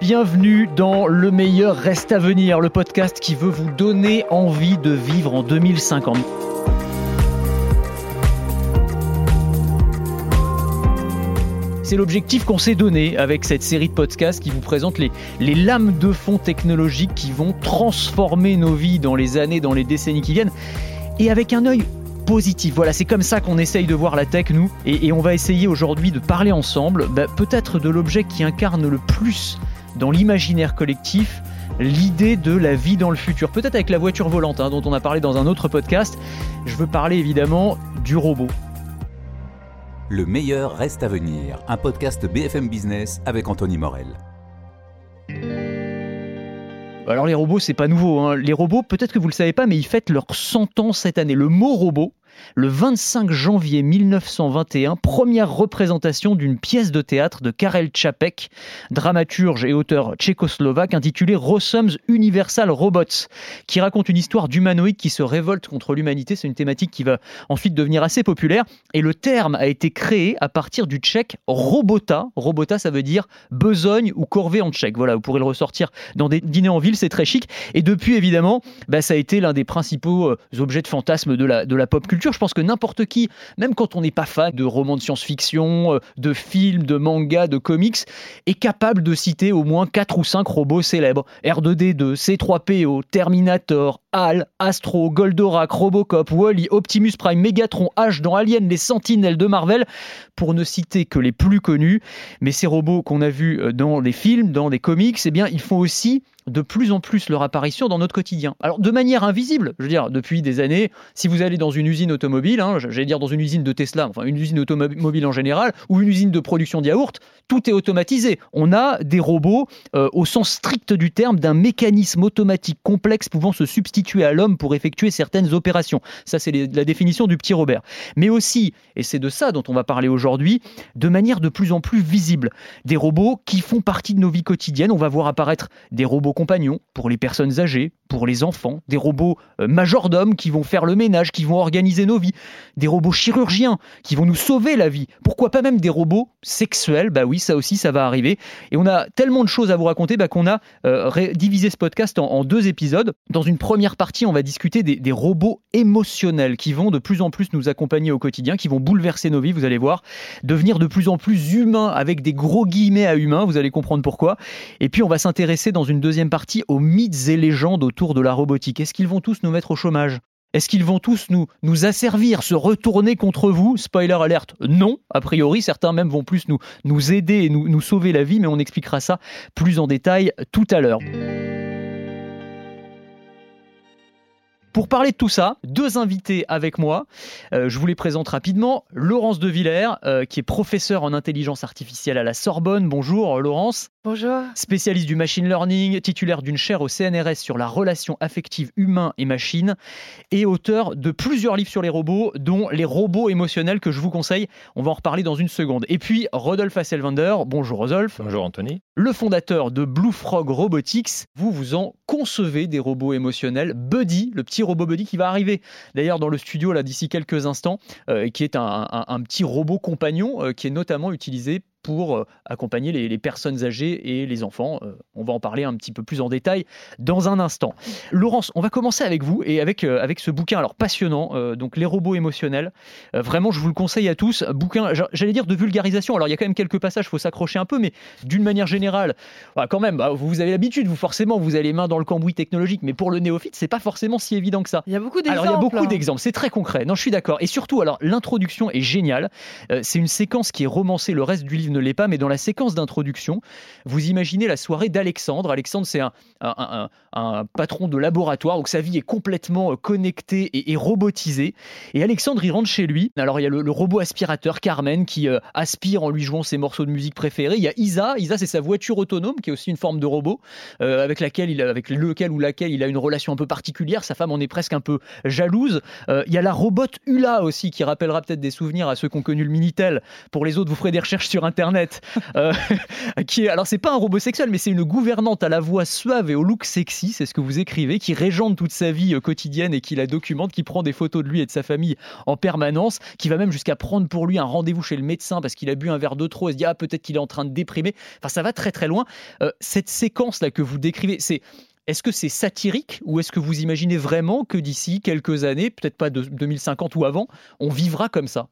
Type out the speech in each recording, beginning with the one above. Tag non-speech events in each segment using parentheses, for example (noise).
Bienvenue dans Le meilleur reste à venir, le podcast qui veut vous donner envie de vivre en 2050. C'est l'objectif qu'on s'est donné avec cette série de podcasts qui vous présente les, les lames de fond technologiques qui vont transformer nos vies dans les années, dans les décennies qui viennent, et avec un œil positif. Voilà, c'est comme ça qu'on essaye de voir la tech, nous, et, on va essayer aujourd'hui de parler ensemble, bah, peut-être de l'objet qui incarne le plus dans l'imaginaire collectif l'idée de la vie dans le futur. Peut-être avec la voiture volante, hein, dont on a parlé dans un autre podcast. Je veux parler évidemment du robot. Le meilleur reste à venir, un podcast BFM Business avec Anthony Morel. Alors les robots, c'est pas nouveau. Hein. Les robots, peut-être que vous le savez pas, mais ils fêtent leurs 100 ans cette année. Le mot robot, le 25 janvier 1921, première représentation d'une pièce de théâtre de Karel Čapek, dramaturge et auteur tchécoslovaque, intitulée Rossum's Universal Robots, qui raconte une histoire d'humanoïdes qui se révoltent contre l'humanité. C'est une thématique qui va ensuite devenir assez populaire. Et le terme a été créé à partir du tchèque robota. Robota, ça veut dire besogne ou corvée en tchèque. Voilà, vous pourrez le ressortir dans des dîners en ville, c'est très chic. Et depuis, évidemment, bah, ça a été l'un des principaux euh, objets de fantasme de la, de la pop culture. Je pense que n'importe qui, même quand on n'est pas fan de romans de science-fiction, euh, de films, de mangas, de comics, est capable de citer au moins 4 ou 5 robots célèbres. R2D2, C3PO, Terminator, HAL, Astro, Goldorak, Robocop, Wally, Optimus Prime, Megatron, H dans Alien, les Sentinelles de Marvel, pour ne citer que les plus connus. Mais ces robots qu'on a vus euh, dans des films, dans des comics, eh bien, ils font aussi de plus en plus leur apparition dans notre quotidien. Alors de manière invisible, je veux dire, depuis des années, si vous allez dans une usine automobile, hein, j'allais dire dans une usine de Tesla, enfin une usine automobile en général, ou une usine de production de tout est automatisé. On a des robots euh, au sens strict du terme d'un mécanisme automatique complexe pouvant se substituer à l'homme pour effectuer certaines opérations. Ça, c'est la définition du petit Robert. Mais aussi, et c'est de ça dont on va parler aujourd'hui, de manière de plus en plus visible, des robots qui font partie de nos vies quotidiennes. On va voir apparaître des robots compagnons pour les personnes âgées, pour les enfants, des robots euh, majordomes qui vont faire le ménage, qui vont organiser nos vies, des robots chirurgiens qui vont nous sauver la vie. Pourquoi pas même des robots sexuels? Bah oui, ça aussi, ça va arriver. Et on a tellement de choses à vous raconter bah, qu'on a euh, divisé ce podcast en, deux épisodes. Dans une première partie, on va discuter des, des, robots émotionnels qui vont de plus en plus nous accompagner au quotidien, qui vont bouleverser nos vies, vous allez voir, devenir de plus en plus humains avec des gros guillemets à humains, vous allez comprendre pourquoi. Et puis on va s'intéresser dans une deuxième partie aux mythes et légendes autour de la robotique. Est-ce qu'ils vont tous nous mettre au chômage? Est-ce qu'ils vont tous nous, nous asservir, se retourner contre vous? Spoiler alerte, non. A priori, certains même vont plus nous, nous aider et nous, nous sauver la vie, mais on expliquera ça plus en détail tout à l'heure. Pour parler de tout ça, deux invités avec moi. Euh, je vous les présente rapidement. Laurence De Villers, euh, qui est professeure en intelligence artificielle à la Sorbonne. Bonjour Laurence. Bonjour. Spécialiste du machine learning, titulaire d'une chaire au CNRS sur la relation affective humain et machine, et auteur de plusieurs livres sur les robots, dont Les robots émotionnels que je vous conseille. On va en reparler dans une seconde. Et puis Rodolphe Hasselwander. Bonjour Rodolphe. Bonjour Anthony. Le fondateur de Blue Frog Robotics. Vous vous en concevez des robots émotionnels. Buddy, le petit robot Buddy qui va arriver d'ailleurs dans le studio là d'ici quelques instants, euh, qui est un, petit robot compagnon euh, qui est notamment utilisé pour euh, accompagner les, personnes âgées et les enfants. Euh, on va en parler un petit peu plus en détail dans un instant. Laurence, on va commencer avec vous et avec, euh, avec ce bouquin alors passionnant, donc Les robots émotionnels. vraiment, je vous le conseille à tous. Bouquin, j'allais dire de vulgarisation. Alors, il y a quand même quelques passages, il faut s'accrocher un peu, mais d'une manière générale, bah, quand même, bah, vous avez l'habitude, vous forcément, vous avez les mains dans le cambouis technologique, mais pour le néophyte, c'est pas forcément si évident que ça. Il y a beaucoup d'exemples. Alors, il y a beaucoup hein. d'exemples, c'est très concret. Non, je suis d'accord. Et surtout, alors, l'introduction est géniale. c'est une séquence qui est romancée, le reste du livre ne l'est pas, mais dans la séquence d'introduction, vous imaginez la soirée d'Alexandre. Alexandre, c'est un, patron de laboratoire, donc sa vie est complètement euh, connectée et, robotisée. Et Alexandre, il rentre chez lui. Alors, il y a le, robot aspirateur Carmen qui euh, aspire en lui jouant ses morceaux de musique préférés. Il y a Isa. Isa, c'est sa voiture autonome qui est aussi une forme de robot euh, avec, laquelle il, avec lequel ou laquelle il a une relation un peu particulière. Sa femme en est presque un peu jalouse. il y a la robot Ula aussi qui rappellera peut-être des souvenirs à ceux qui ont connu le Minitel. Pour les autres, vous ferez des recherches sur Internet Internet. Euh, (laughs) qui est, alors, c'est pas un robot sexuel, mais c'est une gouvernante à la voix suave et au look sexy, c'est ce que vous écrivez, qui régente toute sa vie euh, quotidienne et qui la documente, qui prend des photos de lui et de sa famille en permanence, qui va même jusqu'à prendre pour lui un rendez-vous chez le médecin parce qu'il a bu un verre de trop et se dit ah peut-être qu'il est en train de déprimer. Enfin, ça va très très loin. Euh, cette séquence là que vous décrivez, c'est est-ce que c'est satirique ou est-ce que vous imaginez vraiment que d'ici quelques années, peut-être pas de 2050 ou avant, on vivra comme ça?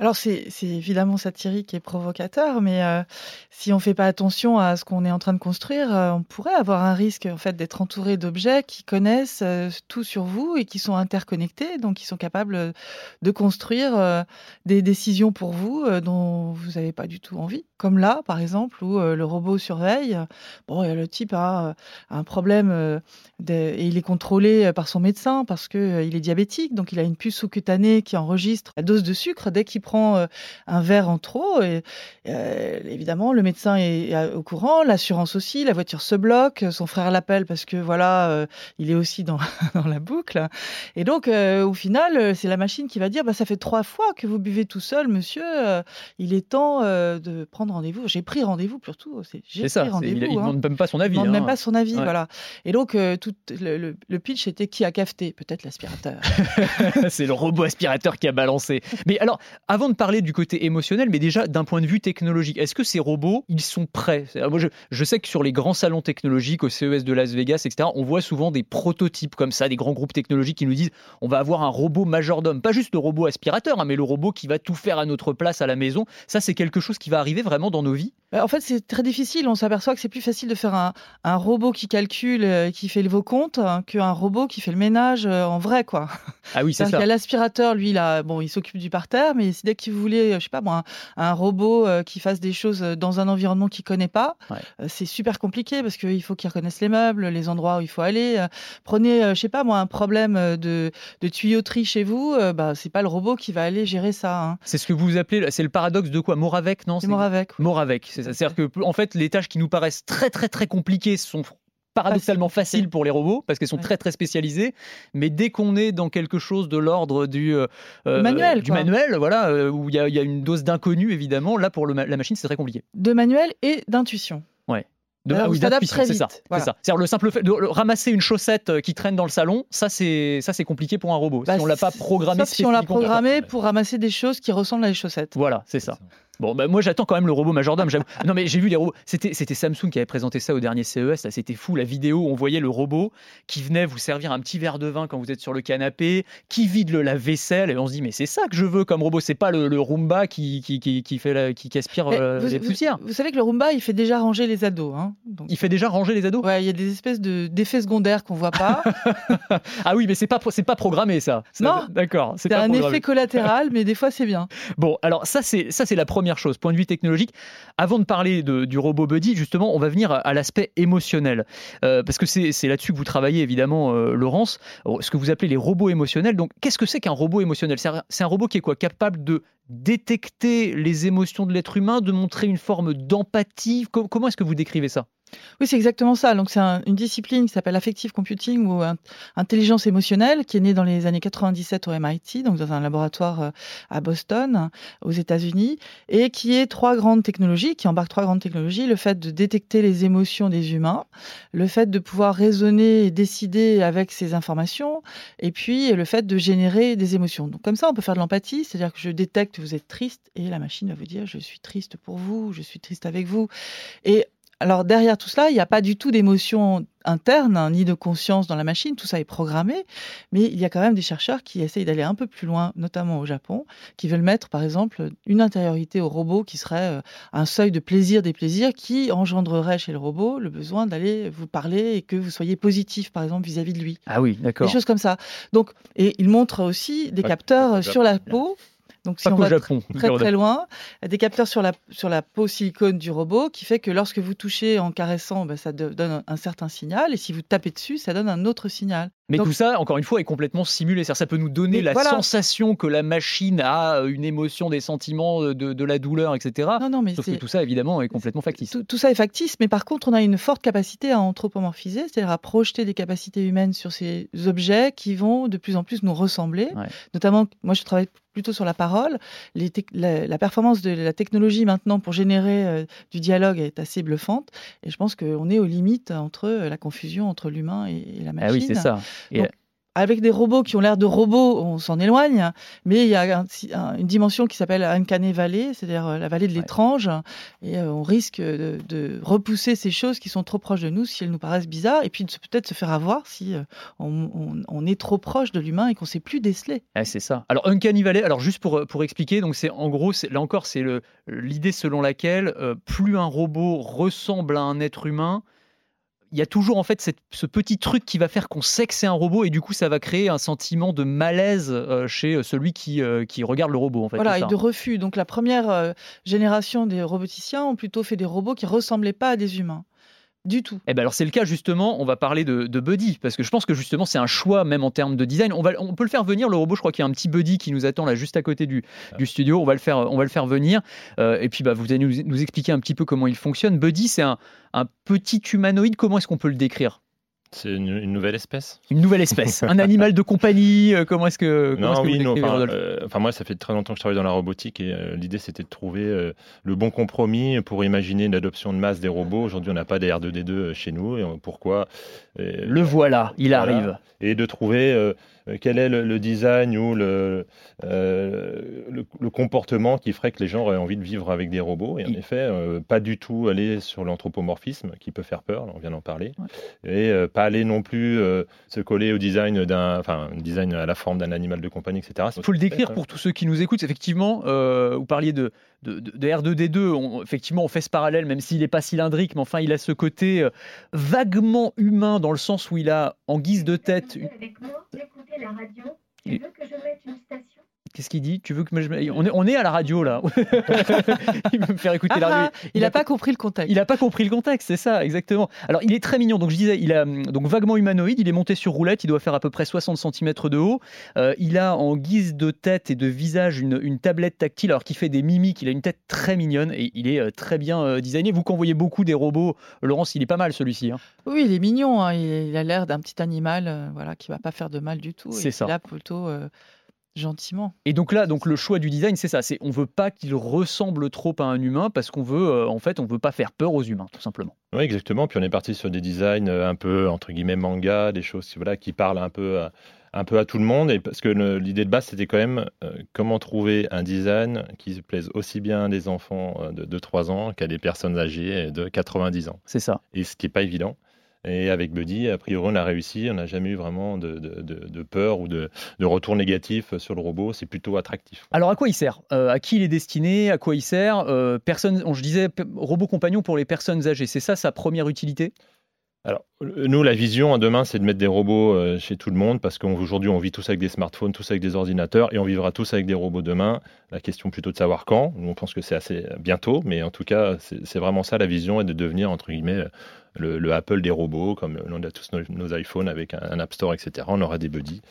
Alors c'est évidemment satirique et provocateur, mais euh, si on ne fait pas attention à ce qu'on est en train de construire, euh, on pourrait avoir un risque en fait d'être entouré d'objets qui connaissent euh, tout sur vous et qui sont interconnectés, donc qui sont capables de construire des décisions pour vous dont vous n'avez pas du tout envie. Comme là, par exemple, où le robot surveille. Bon, le type a un problème et il est contrôlé par son médecin parce qu'il est diabétique, donc il a une puce sous-cutanée qui enregistre la dose de sucre dès qu'il prend euh, un verre en trop. Et, euh, évidemment, le médecin est au courant, l'assurance aussi, la voiture se bloque, son frère l'appelle parce que voilà, euh, il est aussi dans, (laughs) dans la boucle. Et donc, au final, c'est la machine qui va dire bah, ça fait trois fois que vous buvez tout seul, monsieur. il est temps de prendre rendez-vous. J'ai pris rendez-vous surtout. J'ai ça. Il ne hein. demande même pas son avis. Il ne demande même hein. pas son avis, voilà. Et donc, tout le, le, pitch était qui a cafeté? Peut-être l'aspirateur. (laughs) c'est le robot aspirateur qui a balancé. Mais alors, avant de parler du côté émotionnel, mais déjà d'un point de vue technologique, est-ce que ces robots, ils sont prêts? Moi, je, sais que sur les grands salons technologiques, au CES de Las Vegas, etc., on voit souvent des prototypes comme ça, des grands groupes technologiques qui nous disent on va avoir un robot majordome, pas juste le robot aspirateur, hein, mais le robot qui va tout faire à notre place à la maison. Ça, c'est quelque chose qui va arriver vraiment dans nos vies? En fait, c'est très difficile. On s'aperçoit que c'est plus facile de faire un, robot qui calcule, euh, qui fait vos comptes, hein, qu'un robot qui fait le ménage euh, en vrai, quoi. Ah oui, c'est ça. L'aspirateur, lui, là, bon, il s'occupe du parterre, mais dès qu'il voulait, je sais pas moi, un, robot euh, qui fasse des choses dans un environnement qu'il connaît pas, c'est super compliqué parce qu'il faut qu'il reconnaisse les meubles, les endroits où il faut aller. Prenez, je sais pas moi, un problème de, tuyauterie chez vous, bah, c'est pas le robot qui va aller gérer ça. Hein. C'est ce que vous appelez, c'est le paradoxe de quoi? Moravec, non? C'est Moravec. Moravec, c'est C'est-à-dire que, en fait, les tâches qui nous paraissent très, très, très compliquées sont paradoxalement faciles pour les robots parce qu'elles sont très très spécialisées. Mais dès qu'on est dans quelque chose de l'ordre du euh, manuel du manuel voilà euh, où il y, a une dose d'inconnu évidemment là pour la machine c'est très compliqué. De manuel et d'intuition. Ouais. De, ah, oui, c'est ça. C'est le simple fait de ramasser une chaussette euh, qui traîne dans le salon, ça c'est ça c'est compliqué pour un robot. Bah, si on l'a pas programmé, si on l'a programmé pour ramasser des choses qui ressemblent à des chaussettes. Voilà, c'est ça. Bon, bah, moi j'attends quand même le robot majordome. (laughs) non, mais j'ai vu les robots. C'était, c'était Samsung qui avait présenté ça au dernier CES. C'était fou la vidéo où on voyait le robot qui venait vous servir un petit verre de vin quand vous êtes sur le canapé, qui vide le lave-vaisselle. Et on se dit, mais c'est ça que je veux comme robot. C'est pas le, Roomba qui, qui, qui, fait qui, aspire euh, les poussières. Vous, savez que le Roomba, il fait déjà ranger les ados. Hein, Il fait déjà ranger les ados? Ouais, il y a des espèces de, d'effets secondaires qu'on voit pas. (laughs) ah oui, mais c'est pas, c'est pas programmé ça. non, d'accord. C'est, un effet collatéral, mais des fois c'est bien. (laughs) Bon, alors ça c'est, ça, c'est la première chose. Point de vue technologique avant de parler du robot Buddy, justement, on va venir à, l'aspect émotionnel. Euh, parce que c'est là-dessus que vous travaillez, évidemment, euh, Laurence, ce que vous appelez les robots émotionnels. Donc, qu'est-ce que c'est qu'un robot émotionnel? C'est un, robot qui est quoi? Capable de détecter les émotions de l'être humain, de montrer une forme d'empathie? Comment est-ce que vous décrivez ça? Oui, c'est exactement ça. Donc, c'est une discipline qui s'appelle Affective Computing ou intelligence émotionnelle, qui est née dans les années 97 au MIT, donc dans un laboratoire euh, à Boston, aux États-Unis, et qui est trois grandes technologies, qui embarque trois grandes technologies le fait de détecter les émotions des humains, le fait de pouvoir raisonner et décider avec ces informations, et puis le fait de générer des émotions. Donc, comme ça, on peut faire de l'empathie, c'est-à-dire que je détecte que vous êtes triste, et la machine va vous dire je suis triste pour vous, je suis triste avec vous. Et alors derrière tout cela, il n'y a pas du tout d'émotion interne hein, ni de conscience dans la machine, tout ça est programmé, mais il y a quand même des chercheurs qui essayent d'aller un peu plus loin, notamment au Japon, qui veulent mettre par exemple une intériorité au robot qui serait euh, un seuil de plaisir des plaisirs qui engendrerait chez le robot le besoin d'aller vous parler et que vous soyez positif par exemple vis-à-vis de lui. Ah oui, d'accord. Des choses comme ça. Donc et il montre aussi des capteurs sur la peau donc si on va Japon, très très loin, des capteurs sur la, sur la peau silicone du robot qui fait que lorsque vous touchez en caressant, ben, ça donne un certain signal et si vous tapez dessus, ça donne un autre signal. Mais Donc- tout ça, encore une fois, est complètement simulé. Ça peut nous donner la voilà. sensation que la machine a une émotion, des sentiments, de, de la douleur, etc. Non, non, mais Sauf que tout ça, évidemment, est complètement factice. tout, tout ça est factice, mais par contre, on a une forte capacité à anthropomorphiser, c'est-à-dire à projeter des capacités humaines sur ces objets qui vont de plus en plus nous ressembler. Ouais. Notamment, moi, je travaille plutôt sur la parole. Les la, la performance de la technologie maintenant pour générer euh, du dialogue est assez bluffante, et je pense qu'on est aux limites entre euh, la confusion entre l'humain et, et la machine. Ah oui, c'est ça. Donc, avec des robots qui ont l'air de robots, on s'en éloigne, mais il y a un- un- une dimension qui s'appelle Uncanny Valley, c'est-à-dire euh, la vallée de l'étrange, et euh, on risque de, de repousser ces choses qui sont trop proches de nous si elles nous paraissent bizarres, et puis de peut-être se faire avoir si euh, on, on- on est trop proche de l'humain et qu'on ne sait plus déceler. Ah, c'est ça. Alors Uncanny Valley, alors juste pour, pour expliquer, donc c'est en gros, là encore, c'est l'idée selon laquelle euh, plus un robot ressemble à un être humain, il y a toujours en fait cette- ce petit truc qui va faire qu'on sait que c'est un robot et du coup ça va créer un sentiment de malaise euh, chez celui qui, euh, qui regarde le robot en fait. voilà, et ça. de refus. Donc la première euh, génération des roboticiens ont plutôt fait des robots qui ressemblaient pas à des humains. Du tout. Eh ben alors c'est le cas justement, on va parler de, Buddy, parce que je pense que justement c'est un choix même en termes de design. On, va, peut le faire venir, le robot, je crois qu'il y a un petit Buddy qui nous attend là juste à côté du, studio, on va le faire, venir. Euh, et puis bah, vous allez nous, nous expliquer un petit peu comment il fonctionne. Buddy c'est un, un petit humanoïde, comment est-ce qu'on peut le décrire? C'est une, une nouvelle espèce? Une nouvelle espèce, un (laughs) animal de compagnie, euh, comment est-ce que, comment Non, est-ce que oui, vous non. Enfin, euh, enfin, moi, ça fait très longtemps que je travaille dans la robotique et euh, l'idée, c'était de trouver le bon compromis pour imaginer une adoption de masse des robots. Aujourd'hui, on n'a pas des R2D2 chez nous. Et pourquoi Le voilà, il Voilà. arrive. Et de trouver quel est le, le design ou le, euh, le, le comportement qui ferait que les gens auraient envie de vivre avec des robots? Et en effet, euh, pas du tout aller sur l'anthropomorphisme qui peut faire peur, on vient d'en parler. Et euh, pas aller non plus euh, se coller au design d'un, enfin, un design à la forme d'un animal de compagnie, etc. Il faut le décrire pour tous ceux qui nous écoutent. Effectivement, euh, vous parliez de, de, de- de R2D2. On- effectivement, on fait ce parallèle, même s'il n'est pas cylindrique, mais enfin, il a ce côté euh, vaguement humain dans le sens où il a en guise de tête. une- Avec moi, d'écouter la radio. Tu veux que je mette une station? Qu'est-ce qu'il dit? Tu veux que je... on, est, on est à la radio là. (laughs) il veut me faire écouter la Ah, radio. il n'a pas compris le contexte. Il n'a pas compris le contexte, c'est ça, exactement. Alors, il est très mignon. Donc, je disais, il a donc vaguement humanoïde. Il est monté sur roulette. Il doit faire à peu près 60 cm de haut. Euh, il a en guise de tête et de visage une, une tablette tactile, alors qu'il fait des mimiques. Il a une tête très mignonne et il est euh, très bien euh, designé. Vous, quand voyez beaucoup des robots, Laurence, il est pas mal celui-ci. hein. Oui, il est mignon. hein, Il, il a l'air d'un petit animal, euh, voilà, qui va pas faire de mal du tout. C'est ça. Là, plutôt euh, gentiment. Et donc là, donc le choix du design, c'est ça. C'est on veut pas qu'il ressemble trop à un humain parce qu'on veut, euh, en fait, on veut pas faire peur aux humains, tout simplement. Oui, exactement. Puis on est parti sur des designs euh, un peu, entre guillemets, manga, des choses voilà, qui parlent un peu à, un peu à tout le monde. Et parce que l'idée de base, c'était quand même euh, comment trouver un design qui se plaise aussi bien à des enfants de, de 3 ans qu'à des personnes âgées de 90 ans. C'est ça. Et ce qui n'est pas évident. Et avec Buddy, a priori, on a réussi. On n'a jamais eu vraiment de, de- de- de peur ou de, de retour négatif sur le robot. C'est plutôt attractif. Alors à quoi il sert? Euh, À qui il est destiné? À quoi il sert? Euh, Personne, on, je disais, robot compagnon pour les personnes âgées. C'est ça sa première utilité? Alors, euh, nous, la vision à demain, c'est de mettre des robots euh, chez tout le monde parce qu'aujourd'hui, on vit tous avec des smartphones, tous avec des ordinateurs et on vivra tous avec des robots demain. La question plutôt de savoir quand. Nous, on pense que c'est assez bientôt, mais en tout cas, c'est c'est vraiment ça la vision et de devenir, entre guillemets, le, le Apple des robots, comme on a tous nos, iPhones avec un, un App Store, etc. On aura des buddies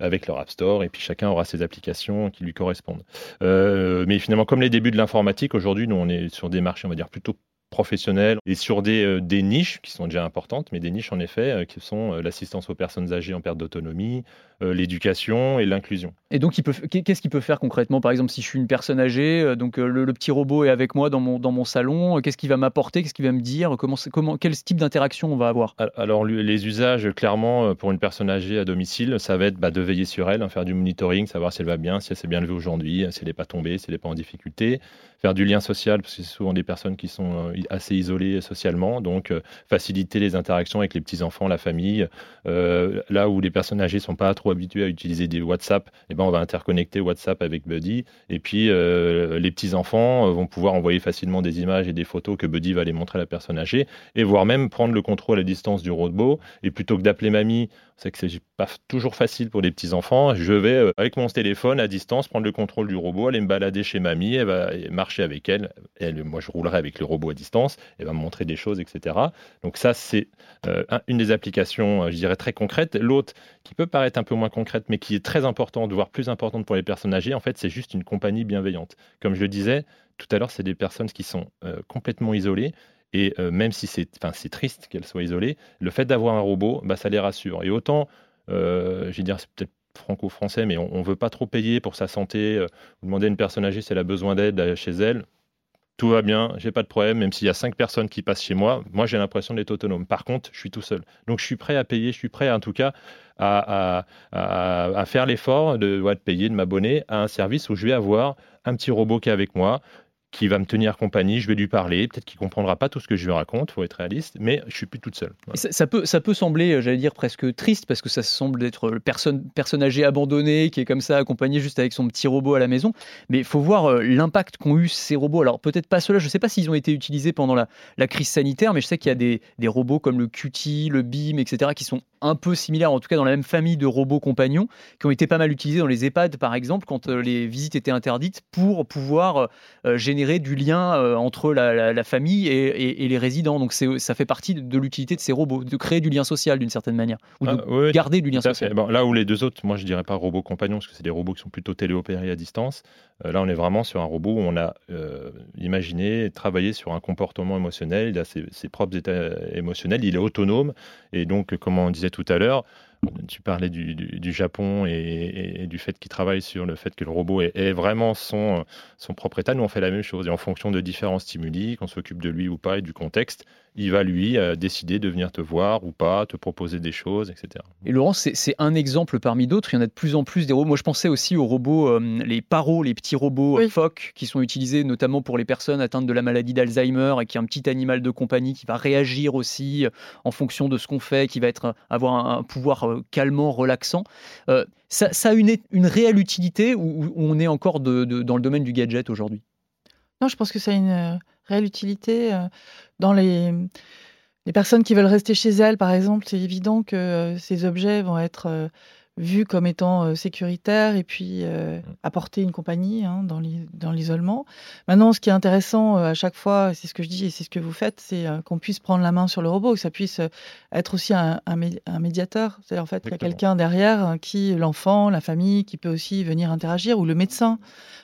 avec leur App Store et puis chacun aura ses applications qui lui correspondent. Euh, mais finalement, comme les débuts de l'informatique, aujourd'hui, nous, on est sur des marchés, on va dire, plutôt professionnels et sur des, euh, des niches qui sont déjà importantes, mais des niches en effet euh, qui sont euh, l'assistance aux personnes âgées en perte d'autonomie, l'éducation et l'inclusion. Et donc, qu'est-ce qu'il peut faire concrètement? Par exemple, si je suis une personne âgée, donc le, le petit robot est avec moi dans mon, dans mon salon, qu'est-ce qu'il va m'apporter? Qu'est-ce qu'il va me dire? Comment, comment, Quel type d'interaction on va avoir? Al- Alors les usages, clairement, pour une personne âgée à domicile, ça va être bah, de veiller sur elle, hein, faire du monitoring, savoir si elle va bien, si elle s'est bien levée aujourd'hui, si elle n'est pas tombée, si elle n'est pas en difficulté, faire du lien social, parce que c'est souvent des personnes qui sont assez isolées socialement, donc euh, faciliter les interactions avec les petits-enfants, la famille. Euh, là où les personnes âgées sont pas trop habituées à utiliser des WhatsApp, eh ben, on va interconnecter WhatsApp avec Buddy, et puis euh, les petits-enfants vont pouvoir envoyer facilement des images et des photos que Buddy va les montrer à la personne âgée, et voire même prendre le contrôle à distance du robot, et plutôt que d'appeler mamie, c'est que c'est pas toujours facile pour les petits enfants. Je vais euh, avec mon téléphone à distance prendre le contrôle du robot, aller me balader chez mamie, elle va marcher avec elle. elle moi, je roulerai avec le robot à distance et va me montrer des choses, etc. Donc ça, c'est euh, une des applications, je dirais, très concrètes. L'autre, qui peut paraître un peu moins concrète, mais qui est très importante, voire plus importante pour les personnes âgées, en fait, c'est juste une compagnie bienveillante. Comme je le disais tout à l'heure, c'est des personnes qui sont complètement isolées et euh, même si c'est triste qu'elle soit isolée, le fait d'avoir un robot, bah, ça les rassure. Et autant, euh, je vais dire, c'est peut-être franco-français, mais on ne veut pas trop payer pour sa santé. Euh, vous demandez à une personne âgée si elle a besoin d'aide chez elle, tout va bien, j'ai pas de problème, même s'il y a cinq personnes qui passent chez moi, moi j'ai l'impression d'être autonome. Par contre, je suis tout seul. Donc je suis prêt à payer, je suis prêt en tout cas à, faire l'effort de, de payer, de m'abonner à un service où je vais avoir un petit robot qui est avec moi, qui va me tenir compagnie, je vais lui parler, peut-être qu'il comprendra pas tout ce que je lui raconte, faut être réaliste, mais je suis plus toute seule. Ça, peut, ça peut sembler, euh, j'allais dire presque triste parce que ça semble être personne, personne âgée abandonnée qui est comme ça accompagnée juste avec son petit robot à la maison, mais il faut voir euh, l'impact qu'ont eu ces robots. Alors peut-être pas ceux-là, je ne sais pas s'ils ont été utilisés pendant la, crise sanitaire, mais je sais qu'il y a des, robots comme le QT, le BIM, etc., qui sont un peu similaires, en tout cas dans la même famille de robots compagnons, qui ont été pas mal utilisés dans les EHPAD par exemple quand euh, les visites étaient interdites pour pouvoir générer du lien euh, entre la, famille et, les résidents. Donc ça fait partie de, l'utilité de ces robots, de créer du lien social d'une certaine manière, ou de ah, garder du lien social. là où les deux autres, moi je dirais pas robots compagnons, parce que c'est des robots qui sont plutôt téléopérés à distance. Euh, là on est vraiment sur un robot où on a euh, imaginé, travaillé sur un comportement émotionnel, il a ses, ses propres états émotionnels, il est autonome, et donc comme on disait tout à l'heure, tu parlais du, Japon et, du fait qu'il travaille sur le fait que le robot ait, vraiment son, son propre état. Nous, on fait la même chose. Et en fonction de différents stimuli, qu'on s'occupe de lui ou pas et du contexte, il va lui euh, décider de venir te voir ou pas, te proposer des choses, etc. Et Laurent, c'est un exemple parmi d'autres. Il y en a de plus en plus des robots. Moi, je pensais aussi aux robots, euh, les paros, les petits robots oui. phoques, qui sont utilisés notamment pour les personnes atteintes de la maladie d'Alzheimer et qui est un petit animal de compagnie qui va réagir aussi euh, en fonction de ce qu'on fait, qui va être, avoir un, pouvoir calmant, relaxant. ça, a une, réelle utilité ou, on est encore dans le domaine du gadget aujourd'hui? Non, je pense que ça a une réelle utilité. Dans les personnes qui veulent rester chez elles, par exemple, c'est évident que ces objets vont être vus comme étant sécuritaires et puis mmh. apporter une compagnie hein, dans l'isolement. Maintenant, ce qui est intéressant à chaque fois, c'est ce que je dis et c'est ce que vous faites, c'est qu'on puisse prendre la main sur le robot, que ça puisse être aussi un, un, médiateur. C'est en fait qu'il y a quelqu'un derrière qui, l'enfant, la famille, qui peut aussi venir interagir, ou le médecin.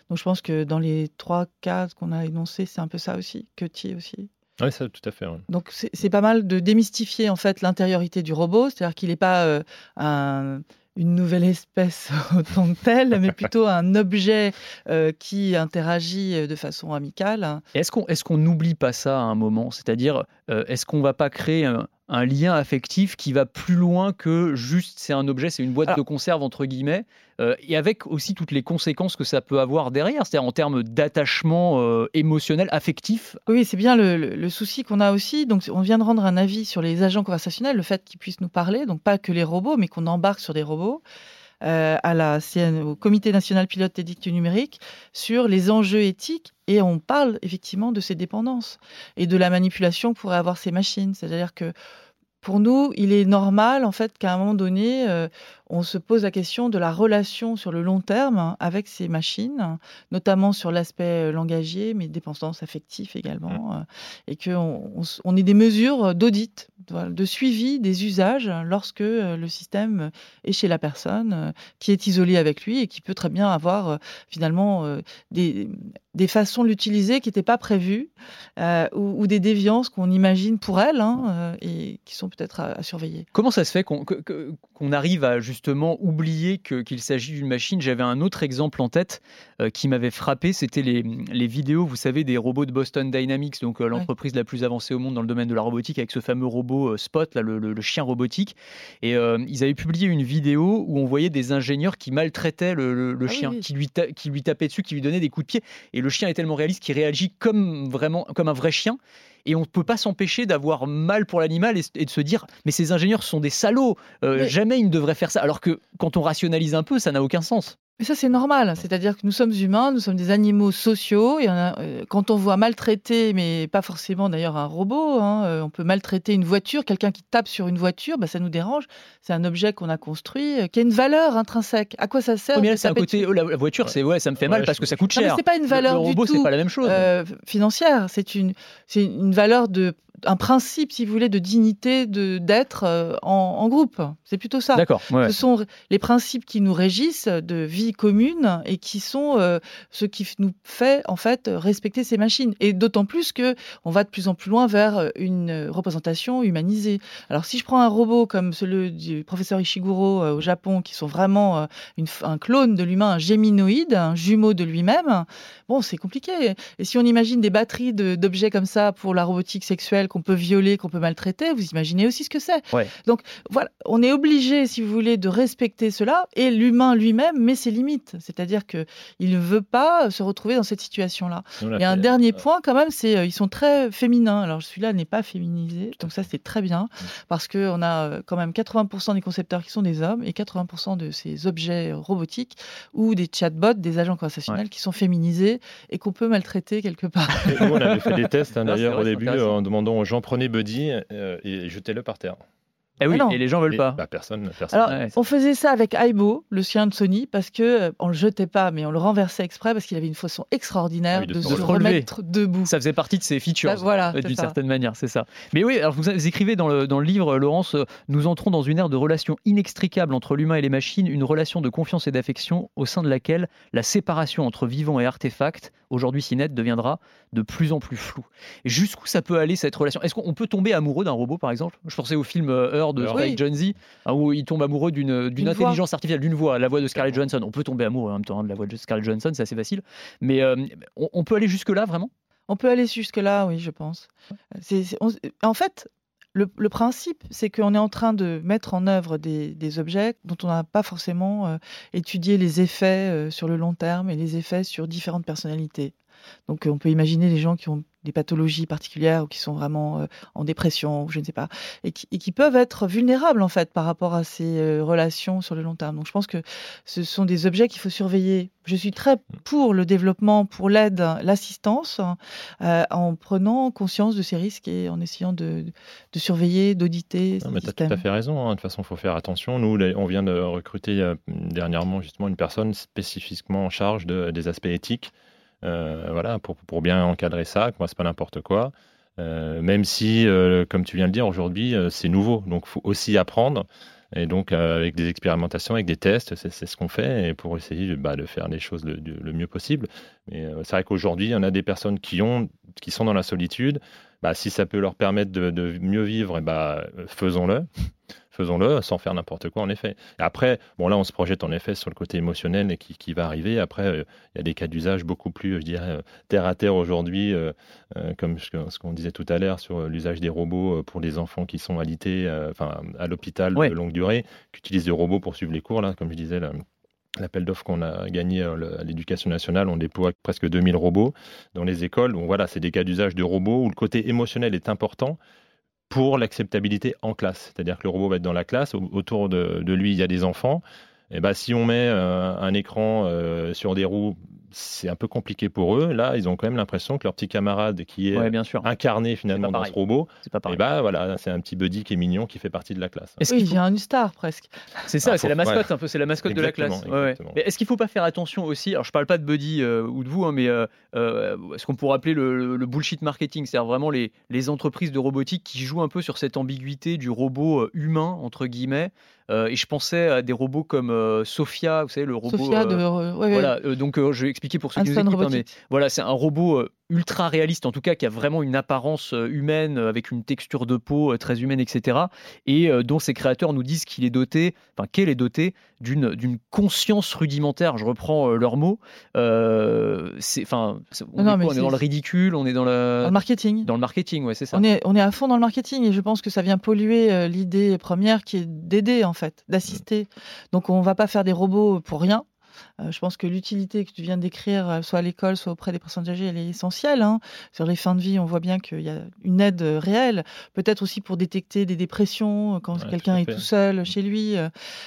Donc je pense que dans les trois cas qu'on a énoncés, c'est un peu ça aussi, que tu aussi. Oui, ça, tout à fait. Donc, c'est pas mal de démystifier en fait l'intériorité du robot, c'est-à-dire qu'il n'est pas euh, un, une nouvelle espèce (laughs) autant que telle, mais plutôt un objet euh, qui interagit euh, de façon amicale. Est-ce qu'on est n'oublie pas ça à un moment? C'est-à-dire, est-ce qu'on va pas créer un, un lien affectif qui va plus loin que juste c'est un objet, c'est une boîte de conserve entre guillemets, euh, et avec aussi toutes les conséquences que ça peut avoir derrière, c'est-à-dire en termes d'attachement euh, émotionnel, affectif. Oui, c'est bien le, souci qu'on a aussi. Donc, on vient de rendre un avis sur les agents conversationnels, le fait qu'ils puissent nous parler, donc pas que les robots, mais qu'on embarque sur des robots. Euh, à la au Comité national pilote du numérique sur les enjeux éthiques et on parle effectivement de ces dépendances et de la manipulation que pourraient avoir ces machines. C'est-à-dire que pour nous, il est normal en fait qu'à un moment donné, euh, on se pose la question de la relation sur le long terme avec ces machines, notamment sur l'aspect euh, langagier, mais dépendance affective également, mmh. euh, et qu'on on, ait des mesures d'audit, de suivi des usages lorsque le système est chez la personne qui est isolée avec lui et qui peut très bien avoir finalement des, des façons de l'utiliser qui n'étaient pas prévues ou, des déviances qu'on imagine pour elle hein, et qui sont peut-être à, surveiller. Comment ça se fait qu'on arrive à justement oublier qu'il s'agit d'une machine. J'avais un autre exemple en tête euh, qui m'avait frappé, c'était les, les, vidéos, vous savez, des robots de Boston Dynamics, donc euh, l'entreprise la plus avancée au monde dans le domaine de la robotique, avec ce fameux robot euh, Spot, là, le, chien robotique. Et ils avaient publié une vidéo où on voyait des ingénieurs qui maltraitaient le, ah chien, Qui, lui qui lui tapaient dessus, qui lui donnaient des coups de pied. Et le chien est tellement réaliste qu'il réagit comme vraiment comme un vrai chien et on ne peut pas s'empêcher d'avoir mal pour l'animal et, de se dire mais ces ingénieurs sont des salauds, euh, jamais ils ne devraient faire ça. Alors que quand on rationalise un peu, ça n'a aucun sens. Mais ça, c'est normal. C'est-à-dire que nous sommes humains, nous sommes des animaux sociaux. Et on a, euh, quand on voit maltraiter, mais pas forcément d'ailleurs un robot, hein, euh, on peut maltraiter une voiture, quelqu'un qui tape sur une voiture, bah, ça nous dérange. C'est un objet qu'on a construit, euh, qui a une valeur intrinsèque. À quoi ça sert Oui, mais là, c'est un côté. oh, La voiture, c'est ouais, ça me fait mal parce que ça coûte Non, mais cher. c'est pas une Le- valeur le, du robot, c'est tout, pas la même chose. euh, financière. C'est une, c'est une valeur de un principe, si vous voulez, de dignité de d'être euh, en, en groupe. C'est plutôt ça. D'accord. ouais. Ce sont les principes qui nous régissent de vie commune et qui sont euh, ce qui nous fait en fait respecter ces machines. Et d'autant plus que on va de plus en plus loin vers une représentation humanisée. Alors si je prends un robot comme celui du professeur Ishiguro euh, au Japon, qui sont vraiment euh, une un clone de l'humain, un géminoïde, un jumeau de lui-même, bon c'est compliqué. Et si on imagine des batteries d'objets comme ça pour la robotique sexuelle qu'on peut violer, qu'on peut maltraiter, vous imaginez aussi ce que c'est. Ouais. Donc voilà, on est obligé, si vous voulez, de respecter cela et l'humain lui-même met ses limites. C'est-à-dire que il ne veut pas se retrouver dans cette situation-là. Et un dernier point quand même, c'est euh, ils sont très féminins. Alors celui-là n'est pas féminisé, donc ça c'est très bien parce que on a euh, quand même 80% des concepteurs qui sont des hommes et 80% de ces objets robotiques ou des chatbots, des agents conversationnels qui sont féminisés et qu'on peut maltraiter quelque part. Et nous, on avait fait des tests hein, d'ailleurs au début en demandant gens prenez Buddy euh, et jetez-le par terre. Eh oui, Ah non. et les gens veulent Et, pas. bah, personne, personne. Alors, Ouais, on faisait ça avec Aibo, le chien de Sony, parce que euh, on le jetait pas, mais on le renversait exprès parce qu'il avait une façon extraordinaire Ah oui, de de, se remettre debout. Ça faisait partie de ses features. Bah, voilà, Euh, d'une certaine manière, c'est ça. Mais oui, alors vous écrivez dans le, dans le livre, Laurence, euh, nous entrons dans une ère de relations inextricables entre l'humain et les machines, une relation de confiance et d'affection au sein de laquelle la séparation entre vivant et artefact, aujourd'hui si nette, deviendra de plus en plus floue. Et jusqu'où ça peut aller cette relation? Est-ce qu'on peut tomber amoureux d'un robot, par exemple? Je pensais au film euh, Heure de. Spike Oui. Hein, où il tombe amoureux d'une voix. intelligence artificielle, d'une voix, la voix de Scarlett Johansson. On peut tomber amoureux en même temps hein, de la voix de Scarlett Johansson, c'est assez facile. Mais euh, on, on peut aller jusque-là, vraiment? On peut aller jusque-là, oui, je pense. On- en fait, le, principe, c'est qu'on est en train de mettre en œuvre des, des objets dont on n'a pas forcément euh, étudié les effets euh, sur le long terme et les effets sur différentes personnalités. Donc, euh, on peut imaginer les gens qui ont des pathologies particulières ou qui sont vraiment euh, en dépression, ou je ne sais pas, et qui, et qui peuvent être vulnérables en fait par rapport à ces euh, relations sur le long terme. Donc, je pense que ce sont des objets qu'il faut surveiller. Je suis très pour le développement, pour l'aide, l'assistance, euh, en prenant conscience de ces risques et en essayant de, de surveiller, d'auditer mais tu as tout à fait raison. hein. De toute façon, il faut faire attention. Nous, on vient de recruter dernièrement justement une personne spécifiquement en charge de- des aspects éthiques, voilà, pour, pour bien encadrer ça. que Moi, c'est pas n'importe quoi. Euh, même si, euh, comme tu viens de dire, aujourd'hui, euh, c'est nouveau. Donc, faut aussi apprendre. Et donc, euh, avec des expérimentations, avec des tests, c'est ce qu'on fait et pour essayer bah, de faire les choses le, le mieux possible. Mais euh, c'est vrai qu'aujourd'hui, il y en a des personnes qui, ont, qui sont dans la solitude. Bah, si ça peut leur permettre de, de mieux vivre, eh bah, euh, faisons-le. Faisons-le sans faire n'importe quoi, en effet. Et après, bon, là, on se projette en effet sur le côté émotionnel et qui, qui va arriver. Après, euh, il y a des cas d'usage beaucoup plus, je dirais, euh, terre à terre aujourd'hui, euh, euh, comme ce qu'on disait tout à l'heure sur euh, l'usage des robots euh, pour les enfants qui sont alités, euh, enfin, à l'hôpital Ouais. de longue durée, qui utilisent des robots pour suivre les cours, là, comme je disais, là, L'appel d'offres qu'on a gagné euh, à l'éducation nationale, on déploie presque 2000 robots dans les écoles. Donc voilà, c'est des cas d'usage de robots où le côté émotionnel est important pour l'acceptabilité en classe. C'est-à-dire que le robot va être dans la classe, au- autour de, lui, il y a des enfants. Et ben, si on met euh, un écran euh, sur des roues, c'est un peu compliqué pour eux. Là, ils ont quand même l'impression que leur petit camarade qui est Ouais, bien sûr. incarné finalement dans ce robot, C'est pas et pareil. ben voilà, c'est un petit buddy qui est mignon qui fait partie de la classe. Est-ce Oui, qu'il faut- a une star presque. C'est ça, Ah, c'est faut- la mascotte un peu, c'est la mascotte de la classe. Ouais, ouais. exactement. Mais est-ce qu'il faut pas faire attention aussi Alors je parle pas de Buddy euh, ou de vous, hein, mais euh, euh, ce qu'on pourrait appeler le, bullshit marketing, c'est-à-dire vraiment les, les entreprises de robotique qui jouent un peu sur cette ambiguïté du robot euh, humain entre guillemets. Euh, et je pensais à des robots comme euh, Sophia, vous savez le robot. Sophia euh, de. ouais. Voilà, euh, donc euh, je vais expliquer pour ceux qui nous écoutent, hein, mais voilà, c'est un robot euh, ultra réaliste, en tout cas, qui a vraiment une apparence euh, humaine, euh, avec une texture de peau très humaine, etc. Et dont ses créateurs nous disent qu'il est doté, enfin qu'elle est dotée d'une d'une conscience rudimentaire. Je reprends leurs mots. Euh, c'est, enfin, on, Non, est, mais quoi On est c'est- dans le ridicule, on est dans Dans le marketing. dans le marketing, ouais, c'est ça. On est, on est à fond dans le marketing et je pense que ça vient polluer l'idée première qui est d'aider en fait, d'assister. Donc on va pas faire des robots pour rien. Euh, je pense que l'utilité que tu viens d'écrire, euh, soit à l'école, soit auprès des personnes âgées, elle est essentielle. hein. Sur les fins de vie, on voit bien qu'il y a une aide euh, réelle. Peut-être aussi pour détecter des dépressions quand Ouais, quelqu'un à est tout seul chez lui,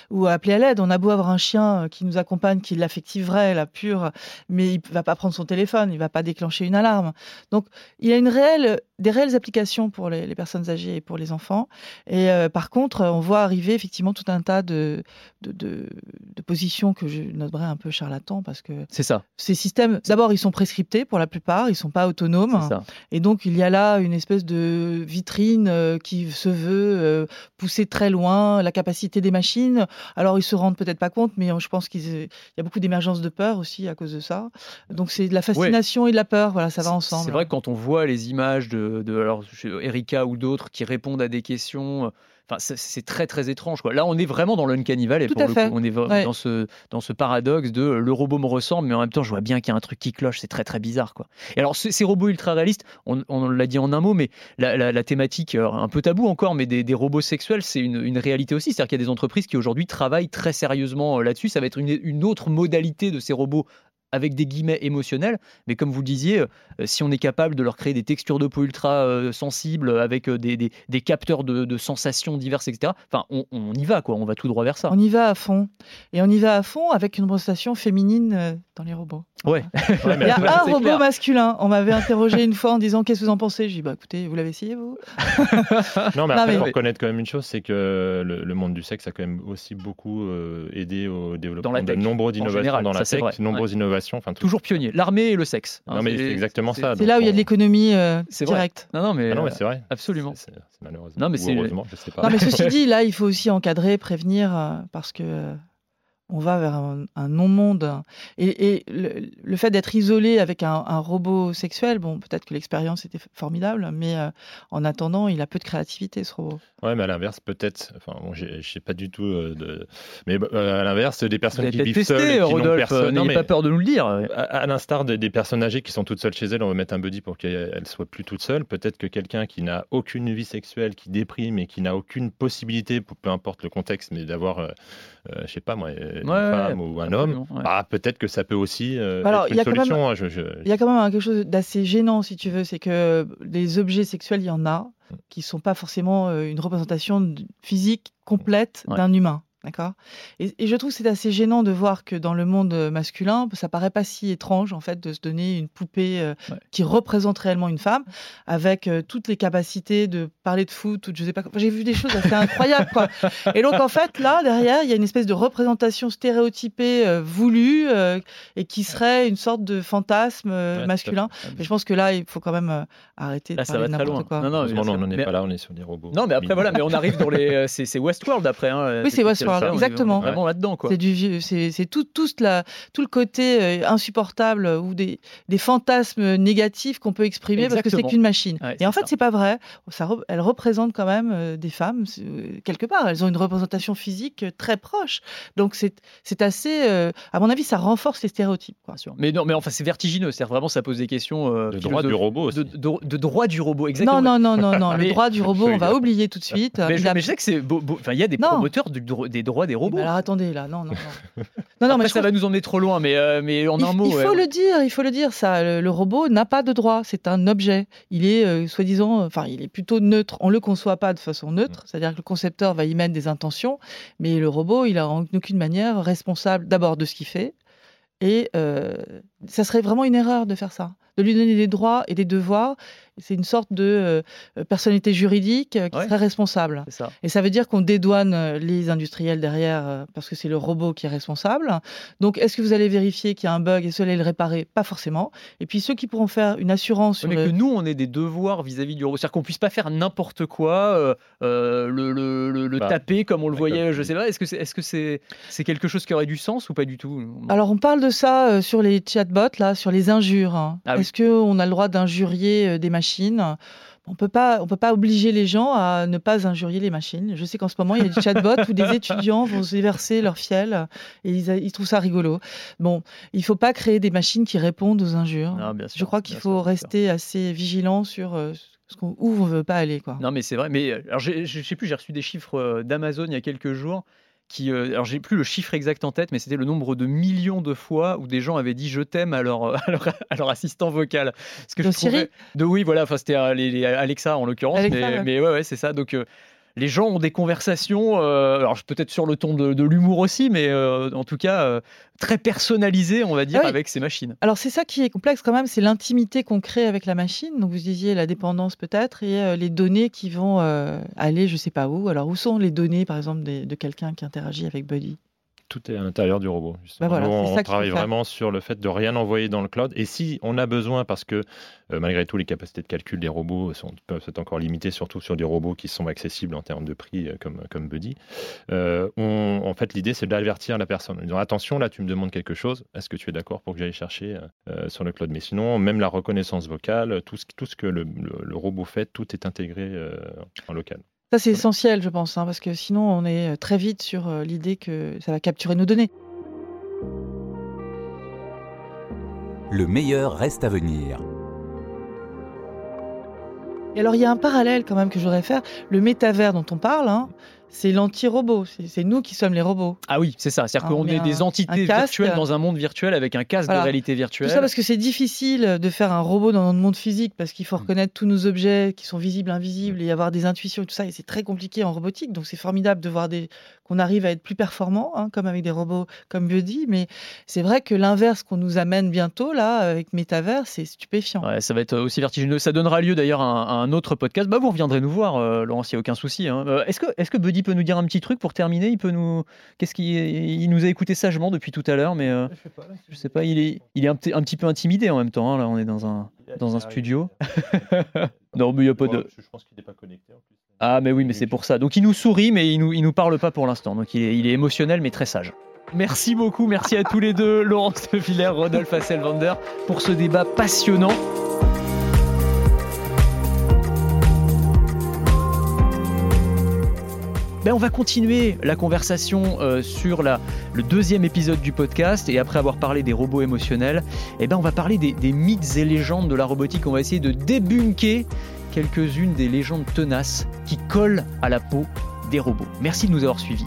ou appeler à l'aide. On a beau avoir un chien qui nous accompagne, qui est de l'affectif vrai, la pure, mais il va pas prendre son téléphone, il va pas déclencher une alarme. Donc, il y a une réelle, des réelles applications pour les, les personnes âgées et pour les enfants. Et euh, par contre, on voit arriver effectivement tout un tas de, de, de- de positions que je noterais un peu charlatans parce que C'est ça, ces systèmes, d'abord, ils sont prescriptés pour la plupart, ils sont pas autonomes. ça. Et donc, il y a là une espèce de vitrine euh, qui se veut euh, pousser très loin la capacité des machines. Alors, ils se rendent peut-être pas compte, mais euh, je pense qu'il y a beaucoup d'émergence de peur aussi à cause de ça. Donc, c'est de la fascination et de la peur. Voilà, ça va ensemble. C'est vrai que quand on voit les images de, de alors, Erika ou d'autres qui répondent à des questions, euh, enfin, c'est- très très étrange. Quoi. Là, on est vraiment dans l'uncanny valley. Tout pour à le fait. coup. On est Ouais. dans, ce, dans ce paradoxe de euh, le robot me ressemble, mais en même temps, je vois bien qu'il y a un truc qui cloche. C'est très très bizarre. Quoi. Et alors, ce- ces robots ultra réalistes, on, on l'a dit en un mot, mais la, la- la thématique, un peu tabou encore, mais des, des robots sexuels, c'est une, une réalité aussi. C'est-à-dire qu'il y a des entreprises qui aujourd'hui travaillent très sérieusement euh, là-dessus. Ça va être une, une autre modalité de ces robots avec des guillemets émotionnels, mais comme vous le disiez, euh, si on est capable de leur créer des textures de peau ultra euh, sensibles avec euh, des, des- des capteurs de, de sensations diverses, etc., enfin, on, on y va, quoi, on va tout droit vers ça. On y va à fond. Et on y va à fond avec une représentation féminine dans les robots. Ouais. (laughs) Ouais, mais Il y a un robot clair. masculin. On m'avait interrogé une fois en disant Qu'est-ce que vous en pensez? Je dis Bah écoutez, vous l'avez essayé vous? (laughs) Non, mais après, mais- faut reconnaître quand même une chose, c'est que le, le monde du sexe a quand même aussi beaucoup euh, aidé au développement la de tech, nombreuses innovations général, dans la tech, nombreuses innovations. Enfin, Toujours pionnier. L'armée et le sexe. hein, Non, mais c'est exactement ça. C'est là où il y a de l'économie euh, C'est vrai. directe. Non, non, mais, Ah non, mais euh, c'est vrai. absolument. C'est malheureusement. Non, mais Ou c'est- heureusement, je sais pas. Non, mais ceci (laughs) dit, là, il faut aussi encadrer, prévenir, euh, parce que euh, on va vers un, un non-monde. Et, et le, le fait d'être isolé avec un, un robot sexuel, bon, peut-être que l'expérience était formidable, mais euh, en attendant, il a peu de créativité, ce robot. Ouais, mais à l'inverse, peut-être. Enfin, bon, je sais pas du tout. euh, de... Mais euh, à l'inverse, des personnes qui vivent seules, qui n'ont Rodolphe. personne. Non, mais pas peur de nous le dire. à, à l'instar de- des personnes âgées qui sont toutes seules chez elles, on va mettre un buddy pour qu'elles soient plus toutes seules. Peut-être que quelqu'un qui n'a aucune vie sexuelle, qui déprime et qui n'a aucune possibilité, pour- peu importe le contexte, mais d'avoir, euh, euh, je sais pas moi, une Ouais, femme ou un homme, ouais. bah, peut-être que ça peut aussi euh, Alors, être il y une a quand même- solution. hein, je- je- Il y a quand même quelque chose d'assez gênant, si tu veux, c'est que les objets sexuels, il y en a, qui sont pas forcément euh, une représentation physique complète Ouais. d'un humain. D'accord? Et, et je trouve que c'est assez gênant de voir que dans le monde euh, masculin, ça paraît pas si étrange en fait de se donner une poupée euh, Ouais. qui représente réellement une femme, avec euh, toutes les capacités de parler de foot, ou de je sais pas. quoi. J'ai vu des choses assez incroyables, quoi. Et donc en fait là derrière, il y a une espèce de représentation stéréotypée euh, voulue euh, et qui serait une sorte de fantasme euh, Ouais, masculin. Et je pense que là, il faut quand même euh, arrêter de Là, ça parler va de très loin. n'importe quoi. Non, non, bien sûr. on n'en est Mais- pas là, on est sur des robots. Non, mais après, voilà, mais on arrive dans les. euh, C'est Westworld après. hein, Oui, c'est quelque- Westworld, ça, exactement. on est Vraiment là-dedans, quoi. C'est du vieux, c'est c'est tout, tout, la, tout le côté euh, insupportable ou des, des fantasmes négatifs qu'on peut exprimer parce que c'est qu'une machine. Ouais, Et en fait, ça. c'est pas vrai. Ça, re- elles représentent quand même euh, des femmes euh, quelque part. Elles ont une représentation physique euh, très proche. Donc c'est c'est assez, euh, à mon avis, ça renforce les stéréotypes. Quoi. Bien sûr. Mais non, mais enfin, c'est vertigineux. C'est vraiment, ça pose des questions. euh, Le droit du robot aussi. de, de- de droit du robot, exactement. Non, non, non, non, non. (laughs) Le droit du robot, on va (laughs) oublier tout de suite. Mais, je, a- mais je sais que c'est. beau- beau- Enfin, il y a des Non. promoteurs du dro- droits des Eh robots. ben alors attendez là, non, non, non. (laughs) non, non, mais ça trouve- va nous emmener trop loin, mais, euh, mais en il, un mot. il faut ouais. le dire, il faut le dire ça. Le, le robot n'a pas de droit, c'est un objet. Il est euh, soi-disant, enfin, il est plutôt neutre. On le conçoit pas de façon neutre, c'est-à-dire que le concepteur va y mettre des intentions, mais le robot, il a en aucune manière responsable d'abord de ce qu'il fait, et euh, ça serait vraiment une erreur de faire ça, de lui donner des droits et des devoirs. C'est une sorte de euh, personnalité juridique euh, qui Ouais. serait responsable. Ça. Et ça veut dire qu'on dédouane euh, les industriels derrière euh, parce que c'est le robot qui est responsable. Donc, est-ce que vous allez vérifier qu'il y a un bug et allez le réparer? Pas forcément. Et puis, ceux qui pourront faire une assurance sur mais le... que nous, on ait des devoirs vis-à-vis du robot. C'est-à-dire qu'on puisse pas faire n'importe quoi, euh, euh, le, le, le- le Bah, taper comme on le voyait, comme je sais pas. Est-ce que c'est est -ce c'est c'est quelque chose qui aurait du sens ou pas du tout? Alors, on parle de ça euh, sur les chatbots, là, sur les injures. hein. Ah oui. Est-ce qu'on a le droit d'injurier euh, des machines on peut pas, on peut pas obliger les gens à ne pas injurier les machines. Je sais qu'en ce moment, il y a des chatbots où des étudiants vont se verser leur fiel et ils, trouvent ça rigolo. Bon, il faut pas créer des machines qui répondent aux injures. Non, bien sûr, Je crois qu'il faut sûr, rester assez vigilant sur euh, où on veut pas aller. Quoi. Non, mais c'est vrai. Mais euh, alors, je sais plus, j'ai reçu des chiffres euh, d'Amazon il y a quelques jours qui, euh, alors j'ai plus le chiffre exact en tête, mais c'était le nombre de millions de fois où des gens avaient dit je t'aime à leur, à leur, à leur assistant vocal. Ce que De je trouvais- Siri de oui, voilà, enfin c'était euh, les, les Alexa en l'occurrence, mais, ouais. mais ouais, ouais, c'est ça. Donc euh, les gens ont des conversations, euh, alors peut-être sur le ton de, de l'humour aussi, mais euh, en tout cas euh, très personnalisées, on va dire, Ah oui. avec ces machines. Alors c'est ça qui est complexe quand même, c'est l'intimité qu'on crée avec la machine. Donc vous disiez la dépendance peut-être et les données qui vont aller je sais pas où. Alors où sont les données par exemple des- de quelqu'un qui interagit avec Buddy? Tout est à l'intérieur du robot. Bah voilà, Nous, c'est on travaille vraiment sur le fait de rien envoyer dans le cloud. Et si on a besoin, parce que euh, malgré tout, les capacités de calcul des robots sont, peuvent être encore limitées, surtout sur des robots qui sont accessibles en termes de prix, euh, comme, comme Buddy, euh, on- en fait, l'idée, c'est d'avertir la personne. En disant attention, là, tu me demandes quelque chose. Est-ce que tu es d'accord pour que j'aille chercher sur le cloud? Mais sinon, même la reconnaissance vocale, tout ce, tout ce que le, le- le robot fait, tout est intégré en local. Ça c'est essentiel je pense, hein, parce que sinon on est euh, très vite sur euh, l'idée que ça va capturer nos données. Le meilleur reste à venir. Et alors il y a un parallèle quand même que je voudrais faire. Le métavers dont on parle, hein, c'est l'anti-robot. C'est nous qui sommes les robots. Ah oui, c'est ça. C'est-à-dire Ah, on qu'on est des entités virtuelles dans un monde virtuel avec un casque Voilà. de réalité Tout virtuelle. ça parce que c'est difficile de faire un robot dans notre monde physique parce qu'il faut Mm. reconnaître tous nos objets qui sont visibles, invisibles et avoir des intuitions et tout ça. Et c'est très compliqué en robotique. Donc c'est formidable de voir des... qu'on arrive à être plus performant, hein, comme avec des robots comme Buddy. Mais c'est vrai que l'inverse qu'on nous amène bientôt là avec Metaverse, c'est stupéfiant. Ouais, ça va être aussi vertigineux. Ça donnera lieu d'ailleurs à, un- autre podcast. Bah, vous reviendrez nous voir, euh, Laurence, il n'y a aucun souci. hein. Euh, est-ce, que, est-ce que Buddy peut nous dire un petit truc pour terminer Il peut nous. Qu'est-ce qu'il il nous a écouté sagement depuis tout à l'heure, mais euh, je sais pas, il est, il est un, petit- un petit peu intimidé en même temps. hein. Là, on est dans un, dans un studio. (laughs) non, mais il n'y a pas de. Je pense qu'il n'est pas connecté en plus. Ah, mais oui, mais c'est pour ça. Donc il nous sourit, mais il nous, il nous parle pas pour l'instant. Donc il est, il est émotionnel, mais très sage. Merci beaucoup, merci à tous les deux, Laurence de Villers, Rodolphe Hasselvander, pour ce débat passionnant. Ben, on va continuer la conversation euh, sur le deuxième épisode du podcast et après avoir parlé des robots émotionnels, eh ben, on va parler des mythes et légendes de la robotique. On va essayer de débunker quelques-unes des légendes tenaces qui collent à la peau des robots. Merci de nous avoir suivis.